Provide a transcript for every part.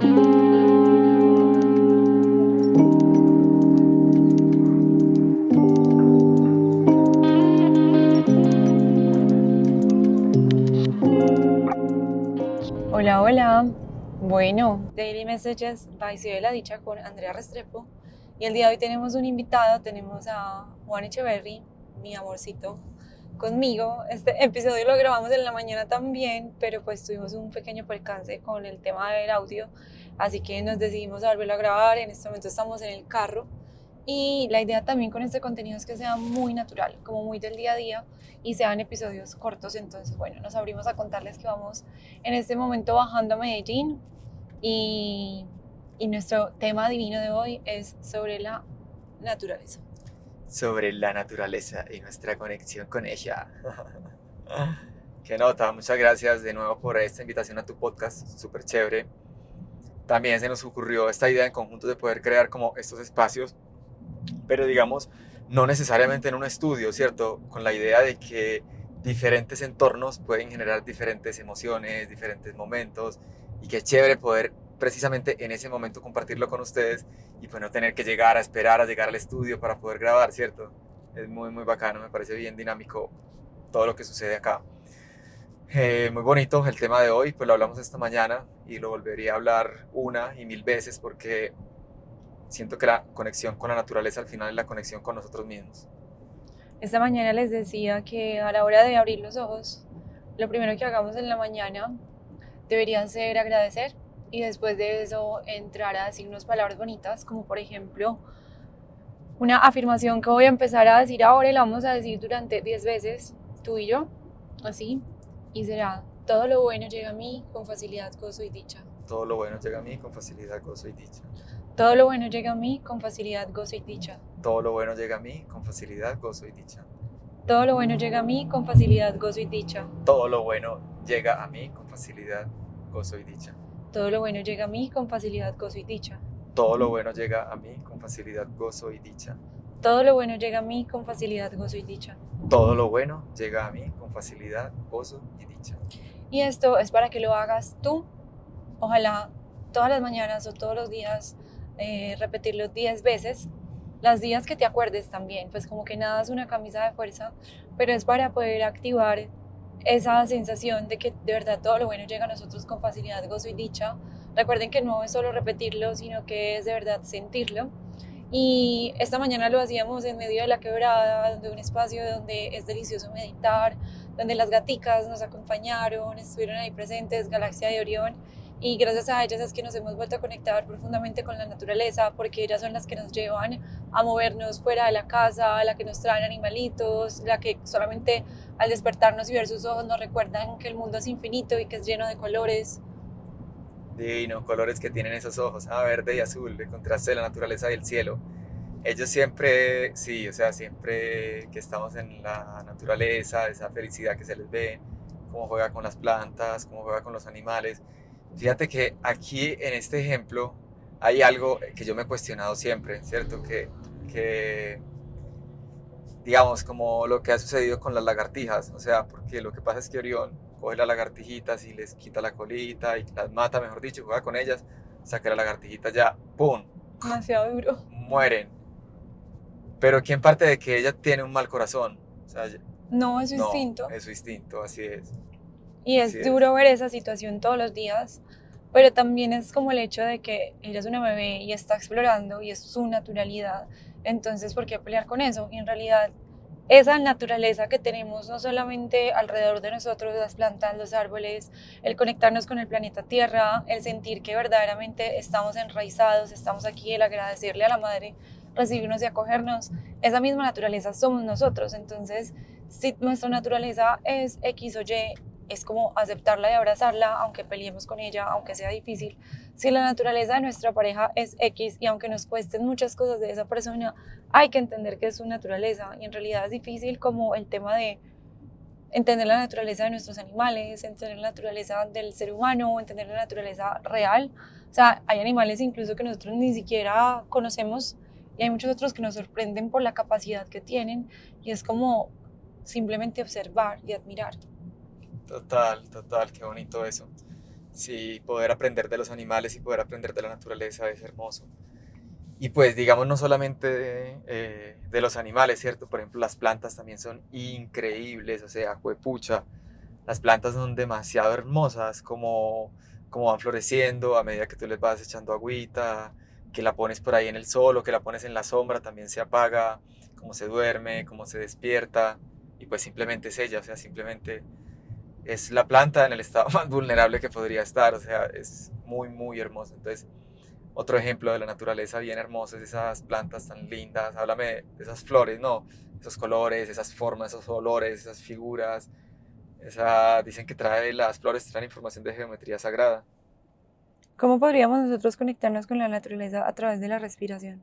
Hola, hola. Bueno, Daily Messages by la Dicha con Andrea Restrepo. Y el día de hoy tenemos un invitado, tenemos a Juan Echeverry, mi amorcito, conmigo. Este episodio lo grabamos en la mañana también, pero pues tuvimos un pequeño percance con el tema del audio, así que nos decidimos a volverlo a grabar. En este momento estamos en el carro y la idea también con este contenido es que sea muy natural, como muy del día a día y sean episodios cortos. Entonces, bueno, nos abrimos a contarles que vamos en este momento bajando a Medellín y, y nuestro tema divino de hoy es sobre la naturaleza sobre la naturaleza y nuestra conexión con ella. Qué nota, muchas gracias de nuevo por esta invitación a tu podcast, súper chévere. También se nos ocurrió esta idea en conjunto de poder crear como estos espacios, pero digamos, no necesariamente en un estudio, ¿cierto? Con la idea de que diferentes entornos pueden generar diferentes emociones, diferentes momentos, y qué chévere poder precisamente en ese momento compartirlo con ustedes y pues no tener que llegar a esperar a llegar al estudio para poder grabar, ¿cierto? Es muy, muy bacano, me parece bien dinámico todo lo que sucede acá. Eh, muy bonito el tema de hoy, pues lo hablamos esta mañana y lo volvería a hablar una y mil veces porque siento que la conexión con la naturaleza al final es la conexión con nosotros mismos. Esta mañana les decía que a la hora de abrir los ojos, lo primero que hagamos en la mañana debería ser agradecer y después de eso entrar a decirnos palabras bonitas, como por ejemplo una afirmación que voy a empezar a decir ahora y la vamos a decir durante 10 veces, tú y yo, así, y será, todo lo bueno llega a mí con facilidad, gozo y dicha. Todo lo bueno llega a mí con facilidad, gozo y dicha. Todo lo bueno llega a mí con facilidad, gozo y dicha. Todo lo bueno llega a mí con facilidad, gozo y dicha. Todo lo bueno llega a mí con facilidad, gozo y dicha. Todo lo bueno llega a mí con facilidad, gozo y dicha. Todo lo bueno llega a mí con facilidad, gozo y dicha. Todo lo bueno llega a mí con facilidad, gozo y dicha. Todo lo bueno llega a mí con facilidad, gozo y dicha. Todo lo bueno llega a mí con facilidad, gozo y dicha. Y esto es para que lo hagas tú. Ojalá todas las mañanas o todos los días eh, repetirlo 10 veces. Las días que te acuerdes también, pues como que nada es una camisa de fuerza, pero es para poder activar esa sensación de que de verdad todo lo bueno llega a nosotros con facilidad, gozo y dicha. Recuerden que no es solo repetirlo, sino que es de verdad sentirlo. Y esta mañana lo hacíamos en medio de la quebrada, de un espacio donde es delicioso meditar, donde las gaticas nos acompañaron, estuvieron ahí presentes, Galaxia de Orión y gracias a ellas es que nos hemos vuelto a conectar profundamente con la naturaleza porque ellas son las que nos llevan a movernos fuera de la casa, la que nos traen animalitos, la que solamente al despertarnos y ver sus ojos nos recuerdan que el mundo es infinito y que es lleno de colores. Divino, colores que tienen esos ojos, ah, verde y azul, el contraste de la naturaleza y el cielo. Ellos siempre, sí, o sea, siempre que estamos en la naturaleza, esa felicidad que se les ve, cómo juega con las plantas, cómo juega con los animales, Fíjate que aquí en este ejemplo hay algo que yo me he cuestionado siempre, ¿cierto? Que, que, digamos, como lo que ha sucedido con las lagartijas, o sea, porque lo que pasa es que Orión coge las lagartijitas y les quita la colita y las mata, mejor dicho, juega con ellas, saca la lagartijita ya, ¡pum! Demasiado duro. Mueren. Pero ¿quién parte de que ella tiene un mal corazón? O sea, no, es su instinto. Es su instinto, así es. Y es duro ver esa situación todos los días, pero también es como el hecho de que ella es una bebé y está explorando y es su naturalidad. Entonces, ¿por qué pelear con eso? Y en realidad, esa naturaleza que tenemos no solamente alrededor de nosotros, las plantas, los árboles, el conectarnos con el planeta Tierra, el sentir que verdaderamente estamos enraizados, estamos aquí, el agradecerle a la madre, recibirnos y acogernos, esa misma naturaleza somos nosotros. Entonces, si nuestra naturaleza es X o Y, es como aceptarla y abrazarla, aunque peleemos con ella, aunque sea difícil. Si la naturaleza de nuestra pareja es X y aunque nos cuesten muchas cosas de esa persona, hay que entender que es su naturaleza. Y en realidad es difícil como el tema de entender la naturaleza de nuestros animales, entender la naturaleza del ser humano, entender la naturaleza real. O sea, hay animales incluso que nosotros ni siquiera conocemos y hay muchos otros que nos sorprenden por la capacidad que tienen y es como simplemente observar y admirar. Total, total, qué bonito eso. Sí, poder aprender de los animales y poder aprender de la naturaleza es hermoso. Y pues digamos no solamente de, eh, los animales, ¿cierto? Por ejemplo, las plantas también son increíbles, o sea, juepucha, las plantas son demasiado hermosas, como, como van floreciendo a medida que tú les vas echando agüita, que la pones por ahí en el sol o que la pones en la sombra, también se apaga, cómo se duerme, cómo se despierta, y pues simplemente es ella, o sea, simplemente es la planta en el estado más vulnerable que podría estar, o sea, es muy, muy hermosa. Entonces, otro ejemplo de la naturaleza bien hermosa es esas plantas tan lindas. Háblame de esas flores, ¿no? Esos colores, esas formas, esos olores, esas figuras. Esa, dicen que trae las flores traen información de geometría sagrada. ¿Cómo podríamos nosotros conectarnos con la naturaleza a través de la respiración?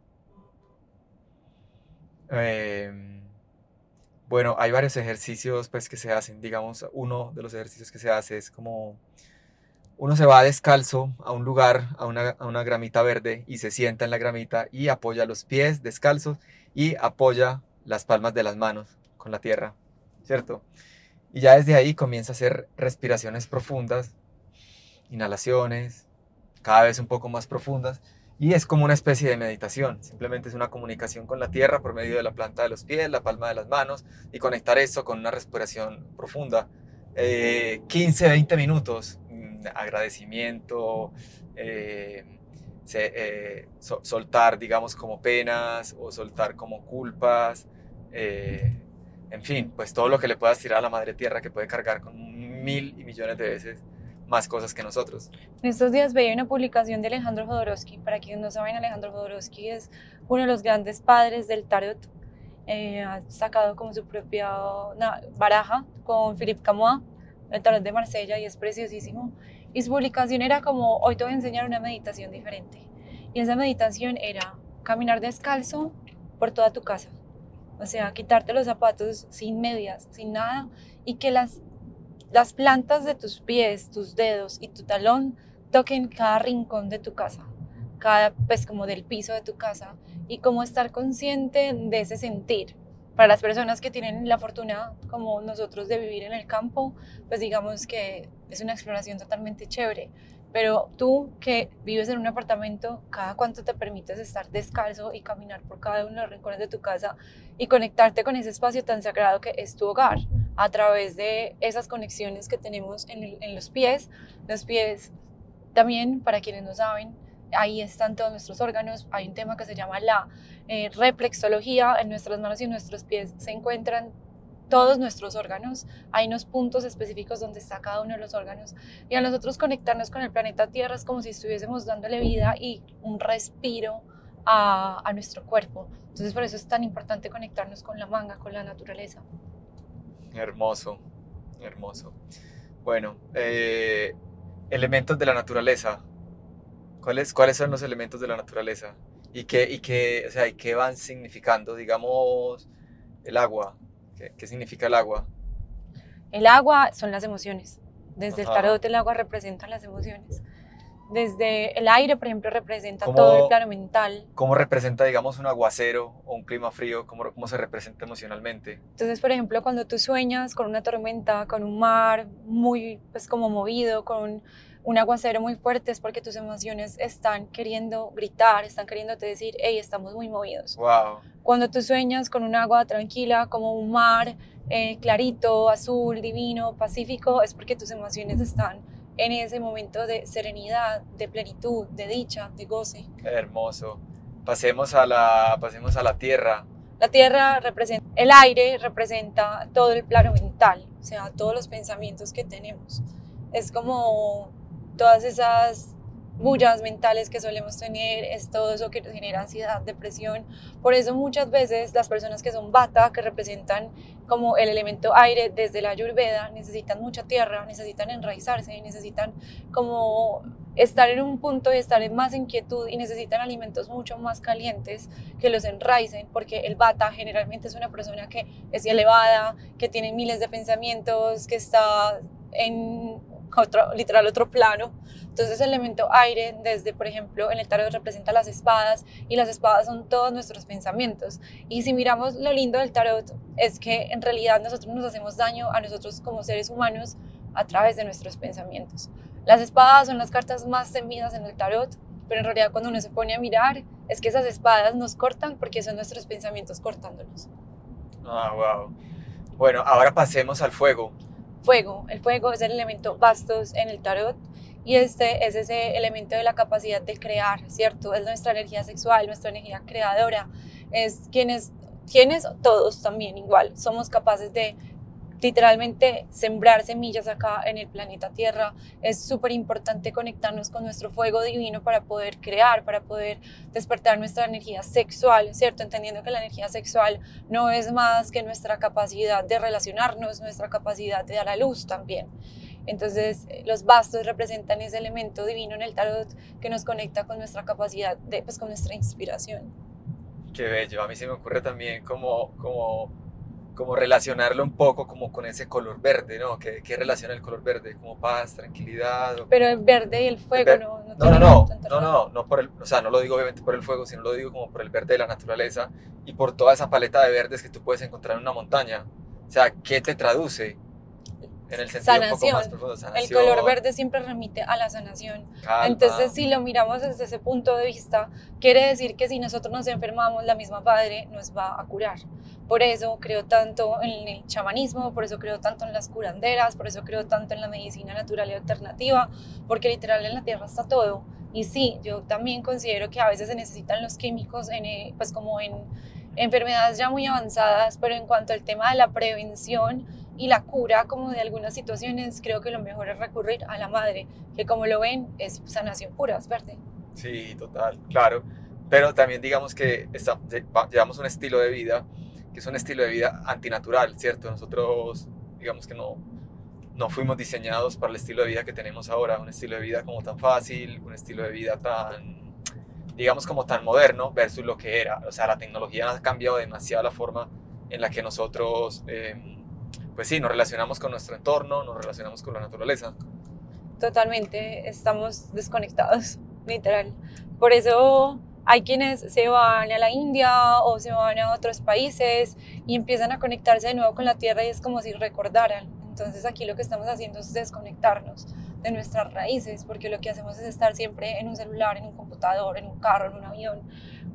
Em, bueno, hay varios ejercicios pues, que se hacen. Digamos, uno de los ejercicios que se hace es como uno se va descalzo a un lugar, a una, gramita verde y se sienta en la gramita y apoya los pies descalzos y apoya las palmas de las manos con la tierra, ¿cierto? Y ya desde ahí comienza a hacer respiraciones profundas, inhalaciones, cada vez un poco más profundas, y es como una especie de meditación, simplemente es una comunicación con la tierra por medio de la planta de los pies, la palma de las manos, y conectar eso con una respiración profunda. 15, eh, 20 minutos agradecimiento, eh, eh, soltar, digamos, como penas o soltar como culpas, eh, en fin, pues todo lo que le puedas tirar a la madre tierra que puede cargar con mil y millones de veces más cosas que nosotros. En estos días veía una publicación de Alejandro Jodorowsky. Para quienes no saben, Alejandro Jodorowsky es uno de los grandes padres del tarot. ha sacado como su propia baraja con Philippe Camois, el tarot de Marsella, y es preciosísimo. Y su publicación era como, hoy te voy a enseñar una meditación diferente. Y esa meditación era caminar descalzo por toda tu casa. O sea, quitarte los zapatos sin medias, sin nada, y que las, las plantas de tus pies, tus dedos y tu talón toquen cada rincón de tu casa, cada, pues como del piso de tu casa, y como estar consciente de ese sentir. Para las personas que tienen la fortuna, como nosotros, de vivir en el campo, pues digamos que es una exploración totalmente chévere. Pero tú que vives en un apartamento, ¿cada cuánto te permites estar descalzo y caminar por cada uno de los rincones de tu casa y conectarte con ese espacio tan sagrado que es tu hogar? A través de esas conexiones que tenemos en, los pies. Los pies también, para quienes no saben, ahí están todos nuestros órganos. Hay un tema que se llama la eh, reflexología. En nuestras manos y nuestros pies se encuentran todos nuestros órganos. Hay unos puntos específicos donde está cada uno de los órganos. Y a nosotros conectarnos con el planeta Tierra es como si estuviésemos dándole vida y un respiro a, a nuestro cuerpo. Entonces por eso es tan importante conectarnos con la manga, con la naturaleza. Hermoso, hermoso. Bueno, eh, elementos de la naturaleza. ¿Cuáles, ¿Cuáles son los elementos de la naturaleza? ¿Y qué, y qué, o sea, ¿y qué van significando? Digamos, el agua, ¿Qué, significa el agua? El agua son las emociones. Desde el tarot el agua representa las emociones. Desde el aire, por ejemplo, representa todo el plano mental. ¿Cómo representa, digamos, un aguacero o un clima frío? ¿Cómo, ¿Cómo se representa emocionalmente? Entonces, por ejemplo, cuando tú sueñas con una tormenta, con un mar muy, pues, como movido, con un aguacero muy fuerte, es porque tus emociones están queriendo gritar, están queriéndote decir, hey, estamos muy movidos. Wow. Cuando tú sueñas con un agua tranquila, como un mar eh, clarito, azul, divino, pacífico, es porque tus emociones están en ese momento de serenidad, de plenitud, de dicha, de goce. hermoso. Pasemos a la, pasemos a la tierra. La tierra representa, el aire representa todo el plano mental, o sea, todos los pensamientos que tenemos. Es como todas esas bullas mentales que solemos tener, es todo eso que genera ansiedad, depresión. Por eso muchas veces las personas que son bata, que representan como el elemento aire desde la ayurveda, necesitan mucha tierra, necesitan enraizarse, necesitan como estar en un punto y estar en más inquietud y necesitan alimentos mucho más calientes que los enraicen, porque el bata generalmente es una persona que es elevada, que tiene miles de pensamientos, que está en otro, literal otro plano. Entonces el elemento aire, desde por ejemplo en el tarot representa las espadas y las espadas son todos nuestros pensamientos. Y si miramos lo lindo del tarot es que en realidad nosotros nos hacemos daño a nosotros como seres humanos a través de nuestros pensamientos. Las espadas son las cartas más temidas en el tarot, pero en realidad cuando uno se pone a mirar, es que esas espadas nos cortan porque son nuestros pensamientos cortándonos. Ah, wow. Bueno, ahora pasemos al fuego. Fuego. El fuego es el elemento bastos en el tarot y este es ese elemento de la capacidad de crear, ¿cierto? Es nuestra energía sexual, nuestra energía creadora. Es quienes, quienes todos también igual, somos capaces de literalmente sembrar semillas acá en el planeta Tierra. Es súper importante conectarnos con nuestro fuego divino para poder crear, para poder despertar nuestra energía sexual, ¿cierto? Entendiendo que la energía sexual no es más que nuestra capacidad de relacionarnos, nuestra capacidad de dar a luz también. Entonces, los bastos representan ese elemento divino en el tarot que nos conecta con nuestra capacidad, de, pues con nuestra inspiración. Qué bello. A mí se me ocurre también como, como como relacionarlo un poco como con ese color verde, ¿no? ¿Qué, qué relaciona el color verde? Como paz, tranquilidad. Pero el verde y el fuego no, no, no, no, no, no, no, por el, o sea, no lo digo obviamente por el fuego, sino lo digo como por el verde de la naturaleza y por toda esa paleta de verdes que tú puedes encontrar en una montaña. O sea, ¿qué te traduce? En el sentido un poco más profundo, sanación. El color verde siempre remite a la sanación. Entonces, si lo miramos desde ese punto de vista, quiere decir que si nosotros nos enfermamos, la misma Padre nos va a curar. Por eso creo tanto en el chamanismo, por eso creo tanto en las curanderas, por eso creo tanto en la medicina natural y alternativa, porque literal en la tierra está todo. Y sí, yo también considero que a veces se necesitan los químicos, en, eh, pues como en enfermedades ya muy avanzadas, pero en cuanto al tema de la prevención y la cura como de algunas situaciones, creo que lo mejor es recurrir a la madre, que como lo ven es sanación pura, es verde. Sí, total, claro. Pero también digamos que llevamos un estilo de vida que es un estilo de vida antinatural, ¿cierto? Nosotros, digamos que no, no fuimos diseñados para el estilo de vida que tenemos ahora, un estilo de vida como tan fácil, un estilo de vida tan, digamos, como tan moderno versus lo que era. O sea, la tecnología ha cambiado demasiado la forma en la que nosotros, em, pues sí, nos relacionamos con nuestro entorno, nos relacionamos con la naturaleza. Totalmente, estamos desconectados, literal. Por eso hay quienes se van a la India o se van a otros países y empiezan a conectarse de nuevo con la tierra y es como si recordaran. Entonces aquí lo que estamos haciendo es desconectarnos de nuestras raíces, porque lo que hacemos es estar siempre en un celular, en un computador, en un carro, en un avión.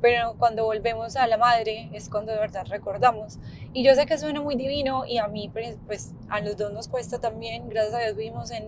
Pero cuando volvemos a la madre es cuando de verdad recordamos. Y yo sé que suena muy divino y a mí, pues, pues a los dos nos cuesta también. Gracias a Dios vivimos en,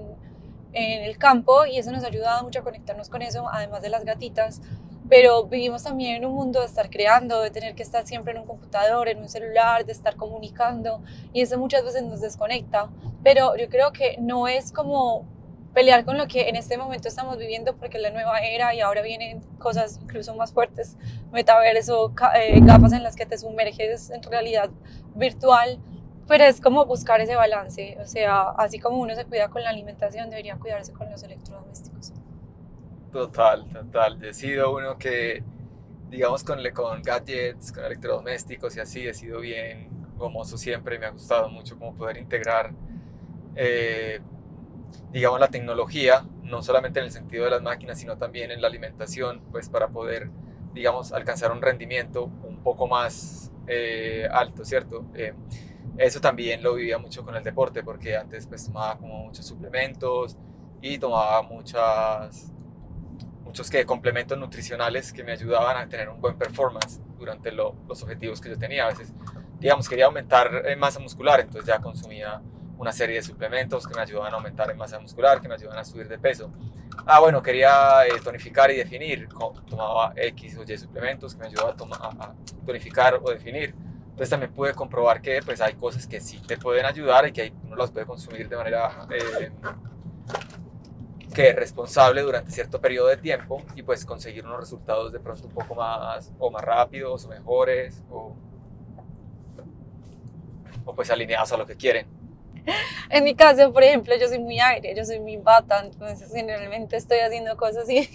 en el campo y eso nos ha ayudado mucho a conectarnos con eso, además de las gatitas pero vivimos también en un mundo de estar creando, de tener que estar siempre en un computador, en un celular, de estar comunicando y eso muchas veces nos desconecta, pero yo creo que no es como pelear con lo que en este momento estamos viviendo porque es la nueva era y ahora vienen cosas incluso más fuertes, metaverso, eh, gafas en las que te sumerges en realidad virtual, pero es como buscar ese balance, o sea, así como uno se cuida con la alimentación, debería cuidarse con los electrodomésticos. Total, total. He sido uno que, digamos, con, con gadgets, con electrodomésticos y así, he sido bien gomoso siempre. Me ha gustado mucho como poder integrar, eh, digamos, la tecnología, no solamente en el sentido de las máquinas, sino también en la alimentación, pues para poder, digamos, alcanzar un rendimiento un poco más eh, alto, ¿cierto? Eh, eso también lo vivía mucho con el deporte, porque antes pues tomaba como muchos suplementos y tomaba muchas muchos que complementos nutricionales que me ayudaban a tener un buen performance durante los objetivos que yo tenía. A veces, digamos, quería aumentar en masa muscular, entonces ya consumía una serie de suplementos que me ayudaban a aumentar en masa muscular, que me ayudaban a subir de peso. Ah, bueno, quería eh, tonificar y definir, tomaba X o Y suplementos que me ayudaban a, tonificar o definir. Entonces también pude comprobar que pues, hay cosas que sí te pueden ayudar y que uno las puede consumir de manera eh, que es responsable durante cierto periodo de tiempo y pues conseguir unos resultados de pronto un poco más o más rápidos o mejores o, o pues alineados a lo que quieren. En mi caso, por ejemplo, yo soy muy aire, yo soy muy bata, entonces generalmente estoy haciendo cosas y,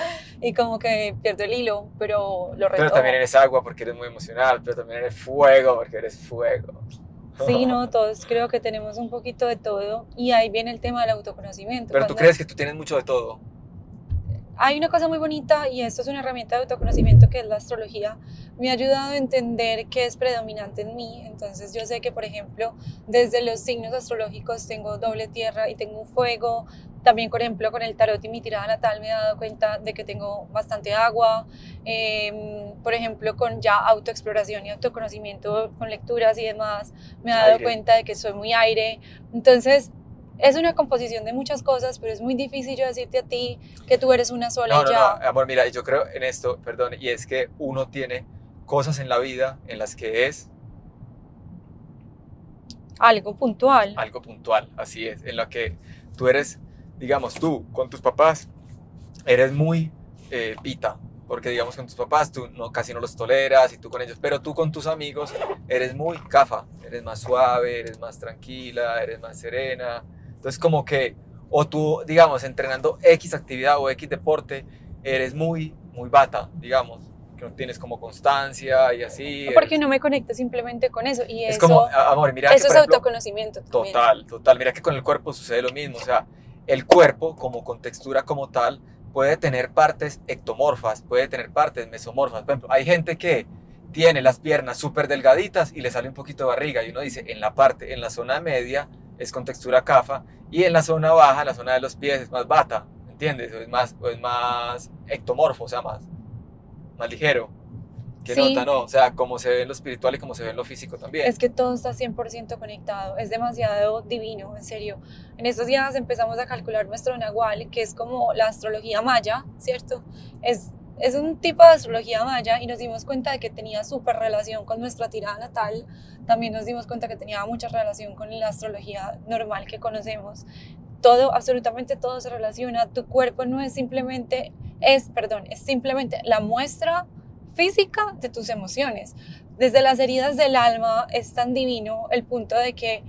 y como que pierdo el hilo, pero lo retomo. Pero también eres agua porque eres muy emocional, pero también eres fuego porque eres fuego. Sí, no, todos creo que tenemos un poquito de todo y ahí viene el tema del autoconocimiento. Pero tú crees que tú tienes mucho de todo. Hay una cosa muy bonita y esto es una herramienta de autoconocimiento que es la astrología. Me ha ayudado a entender qué es predominante en mí. Entonces yo sé que, por ejemplo, desde los signos astrológicos tengo doble tierra y tengo un fuego. También, por ejemplo, con el tarot y mi tirada natal me he dado cuenta de que tengo bastante agua. Em, por ejemplo, con ya autoexploración y autoconocimiento, con lecturas y demás, me he dado cuenta de que soy muy aire. Entonces, es una composición de muchas cosas, pero es muy difícil yo decirte a ti que tú eres una sola no, y ya. No, amor, mira, yo creo en esto, perdón, y es que uno tiene cosas en la vida en las que es algo puntual. Algo puntual, así es, en lo que tú eres, digamos, tú con tus papás eres muy eh, pita, porque digamos con tus papás tú no, casi no los toleras y tú con ellos, pero tú con tus amigos eres muy cafa, eres más suave, eres más tranquila, eres más serena, entonces como que, o tú, digamos, entrenando X actividad o X deporte, eres muy, muy bata, digamos, que no tienes como constancia y así. Porque no me conecto simplemente con eso. Y es eso, como, amor, mira. Eso es autoconocimiento. Total, total. Mira que con el cuerpo sucede lo mismo. O sea, el cuerpo, como con textura como tal, puede tener partes ectomorfas, puede tener partes mesomorfas. Por ejemplo, hay gente que tiene las piernas súper delgaditas y le sale un poquito de barriga. Y uno dice, en la parte, en la zona media, es con textura cafa y en la zona baja, la zona de los pies es más bata, ¿entiendes? O es más, o es más ectomorfo, o sea, más, más ligero. ¿Qué nota, no? O sea, como se ve en lo espiritual y como se ve en lo físico también. Es que todo está 100% conectado, es demasiado divino, en serio. En estos días empezamos a calcular nuestro nahual, que es como la astrología maya, ¿cierto? Es es un tipo de astrología maya y nos dimos cuenta de que tenía súper relación con nuestra tirada natal. También nos dimos cuenta que tenía mucha relación con la astrología normal que conocemos. Todo, absolutamente todo se relaciona. Tu cuerpo no es simplemente, es, perdón, es simplemente la muestra física de tus emociones. Desde las heridas del alma es tan divino el punto de que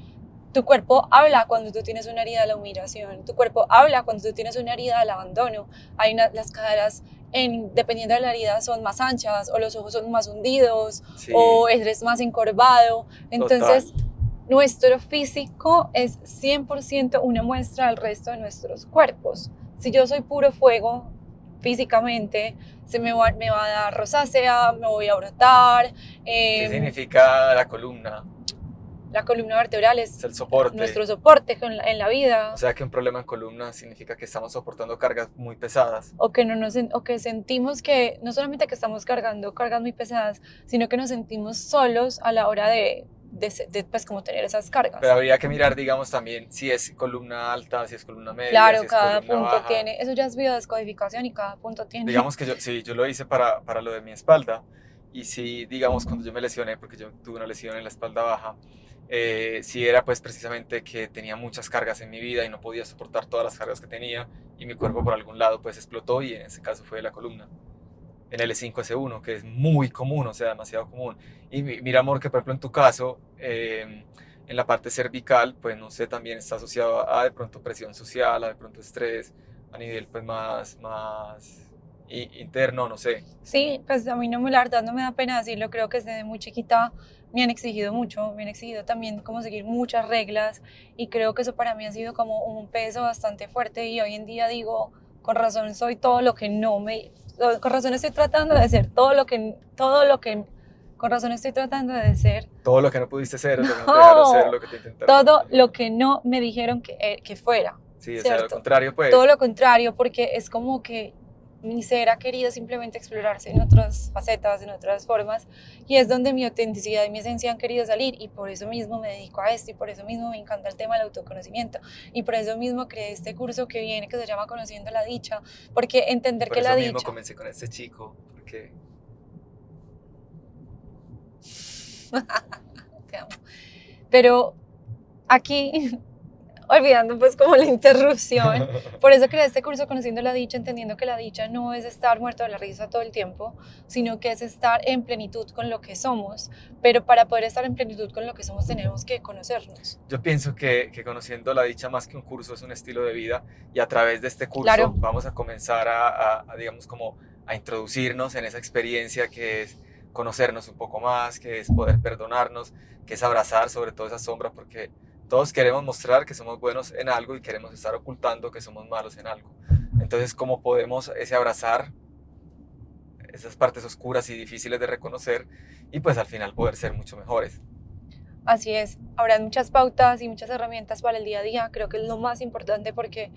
tu cuerpo habla cuando tú tienes una herida de la humillación, tu cuerpo habla cuando tú tienes una herida del abandono. Hay las caderas en, dependiendo de la herida, son más anchas o los ojos son más hundidos o eres más encorvado. Entonces, nuestro físico es 100% una muestra del resto de nuestros cuerpos. Si yo soy puro fuego físicamente, se me va, me va a dar rosácea, me voy a brotar. ¿Qué em, significa la columna? La columna vertebral es, el soporte. nuestro soporte en la, en la, vida. O sea que un problema en columna significa que estamos soportando cargas muy pesadas. O que, no nos, o que sentimos que no solamente que estamos cargando cargas muy pesadas, sino que nos sentimos solos a la hora de, de, pues, como tener esas cargas. Pero habría que mirar, digamos, también si es columna alta, si es columna media. Claro, cada punto tiene, eso ya es biodescodificación y cada punto tiene. Digamos que yo, sí, yo lo hice para, para lo de mi espalda. Y si, digamos, cuando yo me lesioné, porque yo tuve una lesión en la espalda baja, eh, si era pues precisamente que tenía muchas cargas en mi vida y no podía soportar todas las cargas que tenía y mi cuerpo por algún lado pues explotó y en ese caso fue la columna en el 5S1 que es muy común, o sea, demasiado común. Y mira amor que por ejemplo en tu caso em, en la parte cervical pues no sé, también está asociado a, de pronto presión social, a de pronto estrés a nivel pues más, más interno, no sé. Sí, pues a mí no me la verdad no me da pena decirlo, creo que desde muy chiquita me han exigido mucho, me han exigido también como seguir muchas reglas y creo que eso para mí ha sido como un peso bastante fuerte y hoy en día digo, con razón soy todo lo que no me, con razón estoy tratando de ser todo lo que, todo lo que, con razón estoy tratando de ser. Todo lo que no pudiste ser, lo que no te ser, lo que te intentaron. Todo lo que no me dijeron que, eh, que fuera. Sí, o sea, lo contrario pues. Todo lo contrario, porque es como que mi ser ha querido simplemente explorarse en otras facetas, en otras formas, y es donde mi autenticidad y mi esencia han querido salir, y por eso mismo me dedico a esto, y por eso mismo me encanta el tema del autoconocimiento, y por eso mismo creé este curso que viene, que se llama Conociendo la Dicha, porque entender que la dicha... Por eso mismo comencé con este chico, porque... Te amo. Pero aquí olvidando pues como la interrupción. Por eso creé este curso Conociendo la Dicha, entendiendo que la dicha no es estar muerto de la risa todo el tiempo, sino que es estar en plenitud con lo que somos. Pero para poder estar en plenitud con lo que somos tenemos que conocernos. Yo pienso que, que Conociendo la Dicha más que un curso es un estilo de vida y a través de este curso vamos a comenzar a, a, digamos como a introducirnos en esa experiencia que es conocernos un poco más, que es poder perdonarnos, que es abrazar sobre todo esa sombra, porque todos queremos mostrar que somos buenos en algo y queremos estar ocultando que somos malos en algo. Entonces, ¿cómo podemos ese abrazar esas partes oscuras y difíciles de reconocer y pues al final poder ser mucho mejores? Así es, habrá muchas pautas y muchas herramientas para el día a día, creo que es lo más importante porque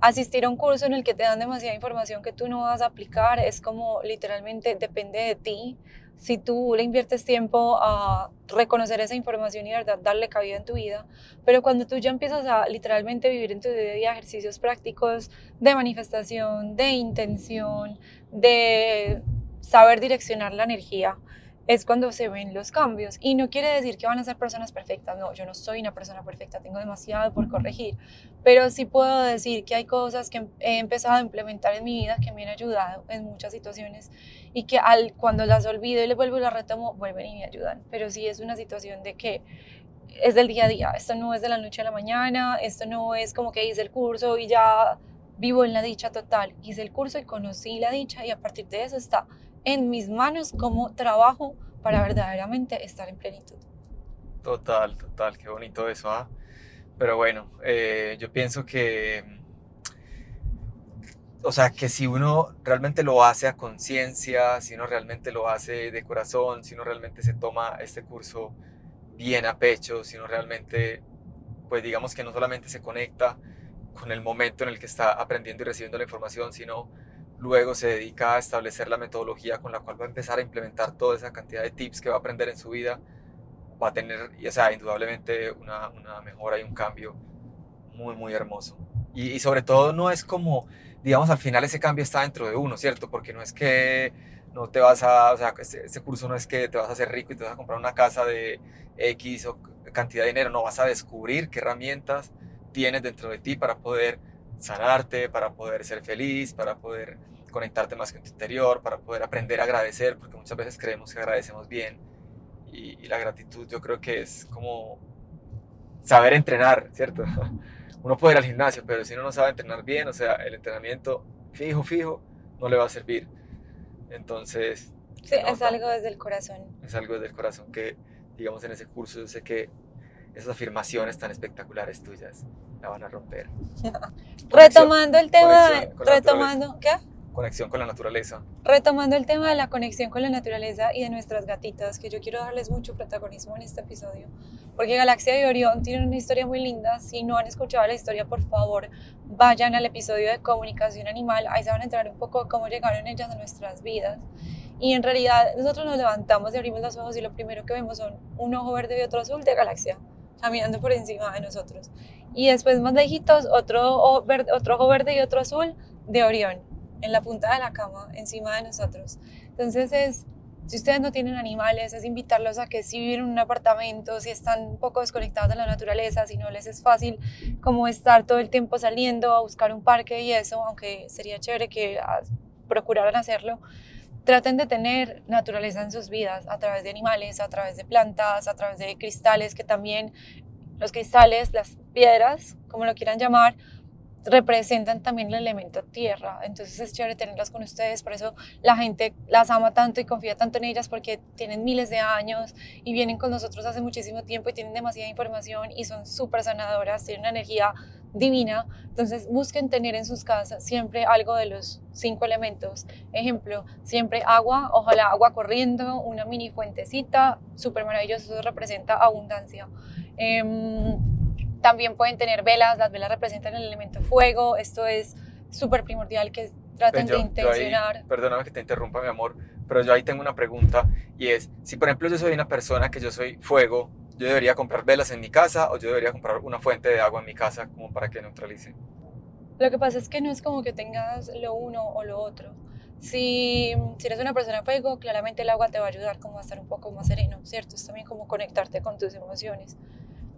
asistir a un curso en el que te dan demasiada información que tú no vas a aplicar es como literalmente depende de ti. Si tú le inviertes tiempo a reconocer esa información y verdad darle cabida en tu vida, pero cuando tú ya empiezas a literalmente vivir en tu día a día ejercicios prácticos de manifestación, de intención, de saber direccionar la energía, es cuando se ven los cambios. Y no quiere decir que van a ser personas perfectas, no, yo no soy una persona perfecta, tengo demasiado por corregir, pero sí puedo decir que hay cosas que he empezado a implementar en mi vida que me han ayudado en muchas situaciones y que al, cuando las olvido y les vuelvo y las retomo, vuelven y me ayudan. Pero sí es una situación de que es del día a día, esto no es de la noche a la mañana, esto no es como que hice el curso y ya vivo en la dicha total, hice el curso y conocí la dicha y a partir de eso está en mis manos como trabajo para verdaderamente estar en plenitud. Total, total, qué bonito eso, ¿ah? Pero bueno, eh, yo pienso que, o sea, que si uno realmente lo hace a conciencia, si uno realmente lo hace de corazón, si uno realmente se toma este curso bien a pecho, si uno realmente, pues digamos que no solamente se conecta con el momento en el que está aprendiendo y recibiendo la información, sino Luego se dedica a establecer la metodología con la cual va a empezar a implementar toda esa cantidad de tips que va a aprender en su vida. Va a tener, o sea, indudablemente una, una mejora y un cambio muy, muy hermoso. Y, y, sobre todo no es como, digamos, al final ese cambio está dentro de uno, ¿cierto? Porque no es que no te vas a, o sea, este, este curso no es que te vas a hacer rico y te vas a comprar una casa de X o cantidad de dinero, no, vas a descubrir qué herramientas tienes dentro de ti para poder sanarte, para poder ser feliz, para poder conectarte más con tu interior, para poder aprender a agradecer, porque muchas veces creemos que agradecemos bien. Y, la gratitud yo creo que es como saber entrenar, ¿cierto? Uno puede ir al gimnasio, pero si uno no sabe entrenar bien, o sea, el entrenamiento fijo, fijo, no le va a servir. Entonces... Sí, es algo desde el corazón. Es algo desde el corazón que, digamos, en ese curso yo sé que esas afirmaciones tan espectaculares tuyas la van a romper. retomando el tema, retomando, ¿qué? Conexión con la naturaleza. Retomando el tema de la conexión con la naturaleza y de nuestras gatitas, que yo quiero darles mucho protagonismo en este episodio, porque Galaxia de Orión tiene una historia muy linda. Si no han escuchado la historia, por favor, vayan al episodio de comunicación animal, ahí se van a enterar un poco cómo llegaron ellas a nuestras vidas. Y en realidad nosotros nos levantamos y abrimos los ojos y lo primero que vemos son un ojo verde y otro azul de Galaxia caminando por encima de nosotros. Y después más lejitos, otro, otro ojo verde y otro azul de Orión, en la punta de la cama, encima de nosotros. Entonces es, si ustedes no tienen animales, es invitarlos a que si viven en un apartamento, si están un poco desconectados de la naturaleza, si no les es fácil como estar todo el tiempo saliendo a buscar un parque y eso, aunque sería chévere que ah, procuraran hacerlo, traten de tener naturaleza en sus vidas a través de animales, a través de plantas, a través de cristales, que también los cristales, las piedras, como lo quieran llamar, representan también el elemento tierra. Entonces es chévere tenerlas con ustedes, por eso la gente las ama tanto y confía tanto en ellas porque tienen miles de años y vienen con nosotros hace muchísimo tiempo y tienen demasiada información y son súper sanadoras, tienen una energía divina. Entonces busquen tener en sus casas siempre algo de los cinco elementos. Ejemplo, siempre agua, ojalá agua corriendo, una mini fuentecita, súper maravilloso, representa abundancia. Em, también pueden tener velas, las velas representan el elemento fuego, esto es súper primordial que traten de intencionar. perdóname que te interrumpa, mi amor, pero yo ahí tengo una pregunta y es, si por ejemplo yo soy una persona que yo soy fuego, yo debería comprar velas en mi casa o yo debería comprar una fuente de agua en mi casa como para que neutralice. Lo que pasa es que no es como que tengas lo uno o lo otro. Si, si eres una persona fuego, claramente el agua te va a ayudar como a estar un poco más sereno, ¿cierto? Es también como conectarte con tus emociones.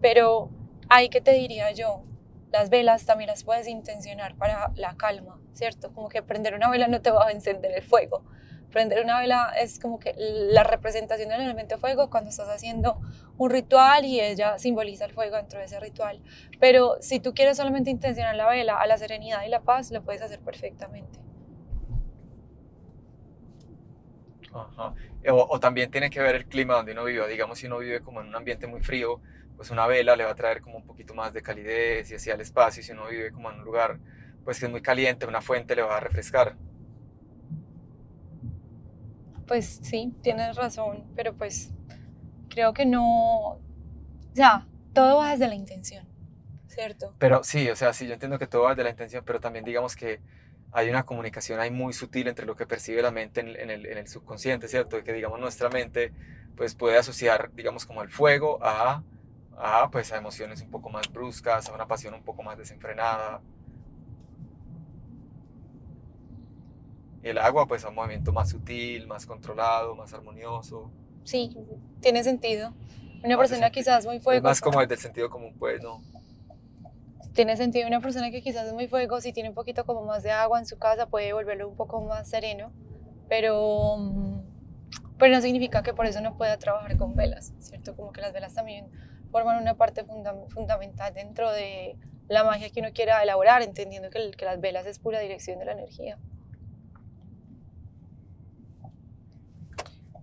Pero ahí que te diría yo, las velas también las puedes intencionar para la calma, ¿cierto? Como que prender una vela no te va a encender el fuego, Prender una vela es como que la representación del elemento fuego cuando estás haciendo un ritual y ella simboliza el fuego dentro de ese ritual. Pero si tú quieres solamente intencionar la vela a la serenidad y la paz, lo puedes hacer perfectamente. Ajá. O, o, también tiene que ver el clima donde uno vive. Digamos, si uno vive como en un ambiente muy frío, pues una vela le va a traer como un poquito más de calidez y hacia el espacio. Si uno vive como en un lugar pues que es muy caliente, una fuente le va a refrescar. Pues sí, tienes razón, pero pues creo que no, o sea, todo va desde la intención, ¿cierto? Pero sí, o sea, sí, yo entiendo que todo va desde la intención, pero también digamos que hay una comunicación ahí muy sutil entre lo que percibe la mente en, el, en el, subconsciente, ¿cierto? Que digamos nuestra mente pues puede asociar, digamos, como el fuego a, a, pues, a emociones un poco más bruscas, a una pasión un poco más desenfrenada. Y el agua, pues, a un movimiento más sutil, más controlado, más armonioso. Sí, tiene sentido. Una persona quizás muy fuego. más como el sentido común, pues, ¿no? tiene sentido una persona que quizás es muy fuego, si tiene un poquito como más de agua en su casa puede volverlo un poco más sereno, pero, mm, pero no significa que por eso no pueda trabajar con velas, ¿cierto? Como que las velas también forman una parte fundamental dentro de la magia que uno quiera elaborar, entendiendo que, las velas es pura dirección de la energía.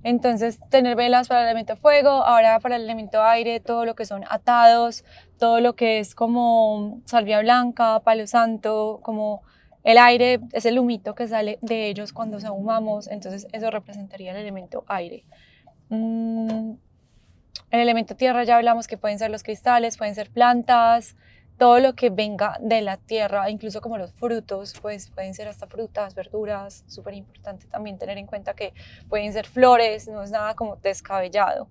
Entonces, tener velas para el elemento fuego, ahora para el elemento aire, todo lo que son atados, todo lo que es como salvia blanca, palo santo, como el aire es el humito que sale de ellos cuando se ahumamos, entonces eso representaría el elemento aire. Mm, el elemento tierra ya hablamos que pueden ser los cristales, pueden ser plantas, todo lo que venga de la tierra, incluso como los frutos, pues pueden ser hasta frutas, verduras, súper importante también tener en cuenta que pueden ser flores, no es nada como descabellado.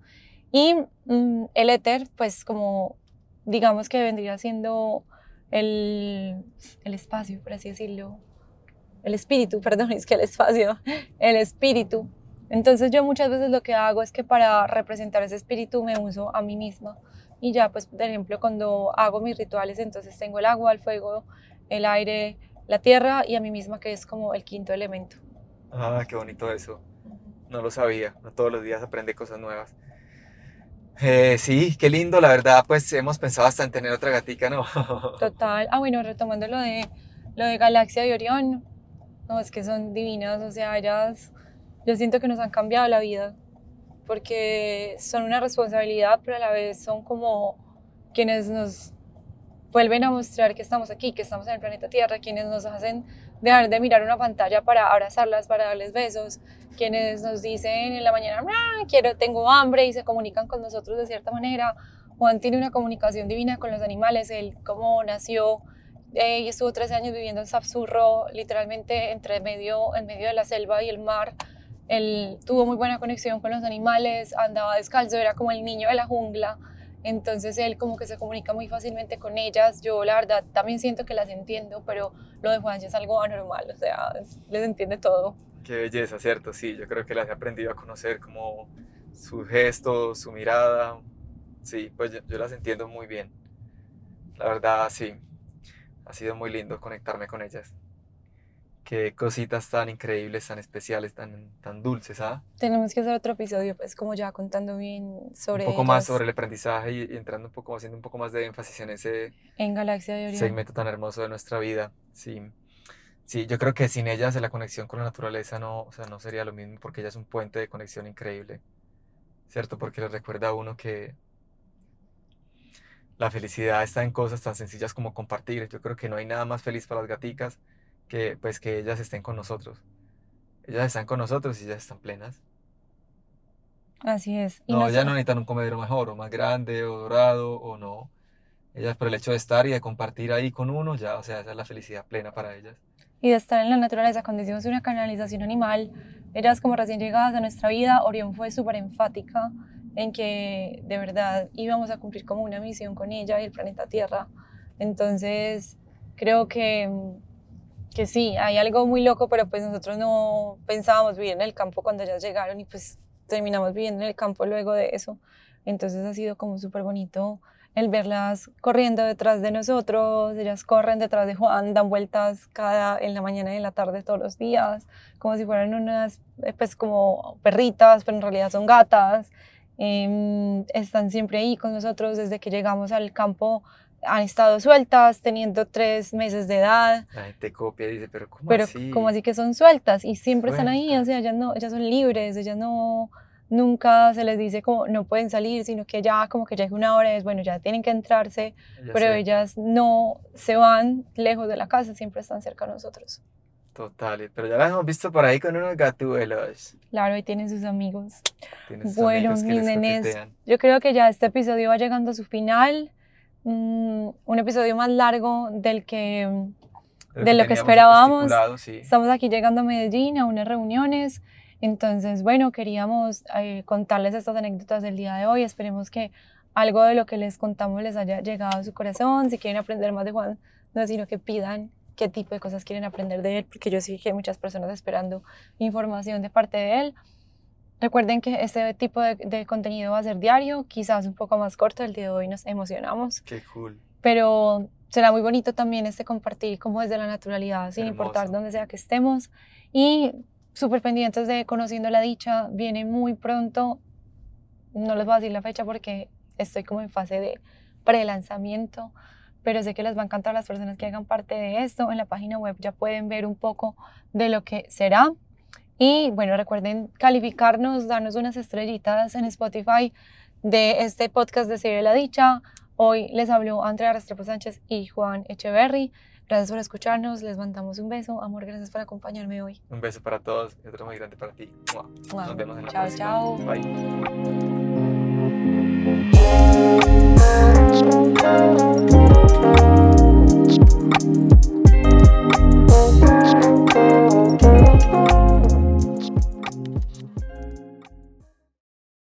Y mm, el éter, pues como digamos que vendría siendo el, el espacio, por así decirlo, el espíritu, perdón, es que el espacio, el espíritu. Entonces yo muchas veces lo que hago es que para representar ese espíritu me uso a mí misma y ya, pues, por ejemplo, cuando hago mis rituales, entonces tengo el agua, el fuego, el aire, la tierra y a mí misma, que es como el quinto elemento. Ah, qué bonito eso. No lo sabía. No todos los días aprende cosas nuevas. Eh, sí, qué lindo, la verdad, pues hemos pensado hasta en tener otra gatica, ¿no? Total. Ah, bueno, retomando lo de, lo de Galaxia y Orión, no, es que son divinas, o sea, ellas, yo siento que nos han cambiado la vida porque son una responsabilidad, pero a la vez son como quienes nos vuelven a mostrar que estamos aquí, que estamos en el planeta Tierra, quienes nos hacen dejar de mirar una pantalla para abrazarlas, para darles besos, quienes nos dicen en la mañana, ah, quiero, tengo hambre y se comunican con nosotros de cierta manera. Juan tiene una comunicación divina con los animales, él como nació eh, y estuvo 13 años viviendo en Sapsurro, literalmente entre medio, en medio de la selva y el mar, él tuvo muy buena conexión con los animales, andaba descalzo, era como el niño de la jungla. Entonces él como que se comunica muy fácilmente con ellas. Yo la verdad también siento que las entiendo, pero lo de Juan es algo anormal, o sea, les entiende todo. Qué belleza, ¿cierto? Sí, yo creo que las he aprendido a conocer como su gesto, su mirada. Sí, pues yo, yo las entiendo muy bien. La verdad, sí. Ha sido muy lindo conectarme con ellas. Qué cositas tan increíbles, tan especiales, tan, tan dulces, ¿ah? Tenemos que hacer otro episodio, pues como ya contando bien sobre Un poco más sobre el aprendizaje y, entrando un poco, haciendo un poco más de énfasis en ese... En Galaxia de Orión. Segmento tan hermoso de nuestra vida, sí. Sí, yo creo que sin ellas la conexión con la naturaleza no, o sea, no sería lo mismo porque ella es un puente de conexión increíble, ¿cierto? Porque le recuerda a uno que la felicidad está en cosas tan sencillas como compartir. Yo creo que no hay nada más feliz para las gaticas que pues que ellas estén con nosotros. Ellas están con nosotros y ellas están plenas. Así es. no, ellas no necesitan un comedero mejor o más grande o dorado o no. Ellas por el hecho de estar y de compartir ahí con uno, ya, o sea, esa es la felicidad plena para ellas. Y de estar en la naturaleza, cuando hicimos una canalización animal, ellas como recién llegadas a nuestra vida, Orión fue súper enfática en que de verdad íbamos a cumplir como una misión con ella y el planeta Tierra. Entonces, creo que que sí, hay algo muy loco, pero pues nosotros no pensábamos vivir en el campo cuando ellas llegaron y pues terminamos viviendo en el campo luego de eso. Entonces ha sido como súper bonito el verlas corriendo detrás de nosotros, ellas corren detrás de Juan, dan vueltas cada en la mañana y en la tarde todos los días, como si fueran unas, eh, pues como perritas, pero en realidad son gatas. Em, están siempre ahí con nosotros desde que llegamos al campo han estado sueltas, teniendo tres meses de edad. La gente copia y dice, pero ¿cómo pero así? como así que son sueltas? Y siempre están ahí, o sea, ellas, no, ellas son libres, ellas no, nunca se les dice como no pueden salir, sino que ya como que ya es una hora, es bueno, ya tienen que entrarse, pero ellas no se van lejos de la casa, siempre están cerca de nosotros. Total, pero ya las hemos visto por ahí con unos gatuelos. Claro, ahí tienen sus amigos. bueno, mis nenes, yo creo que ya este episodio va llegando a su final. Mm, un episodio más largo del que, de lo que, esperábamos. Estamos aquí llegando a Medellín a unas reuniones. Entonces, bueno, queríamos eh, contarles estas anécdotas del día de hoy. Esperemos que algo de lo que les contamos les haya llegado a su corazón. Si quieren aprender más de Juan, no sino que pidan qué tipo de cosas quieren aprender de él, porque yo sí que hay muchas personas esperando información de parte de él. Recuerden que este tipo de, contenido va a ser diario, quizás un poco más corto, el día de hoy nos emocionamos. Qué cool. Pero será muy bonito también este compartir como desde la naturalidad, sin importar dónde sea que estemos. Y súper pendientes de Conociendo la Dicha, viene muy pronto, no les voy a decir la fecha porque estoy como en fase de pre-lanzamiento, pero sé que les va a encantar a las personas que hagan parte de esto. En la página web ya pueden ver un poco de lo que será. Y bueno, recuerden calificarnos, darnos unas estrellitas en Spotify de este podcast de Serie La Dicha. Hoy les habló Andrea Restrepo Sánchez y Juan Echeverry. Gracias por escucharnos, les mandamos un beso. Amor, gracias por acompañarme hoy. Un beso para todos y otro muy grande para ti. Nos vemos en la chao, próxima. Chao, chao. Bye. Thank you.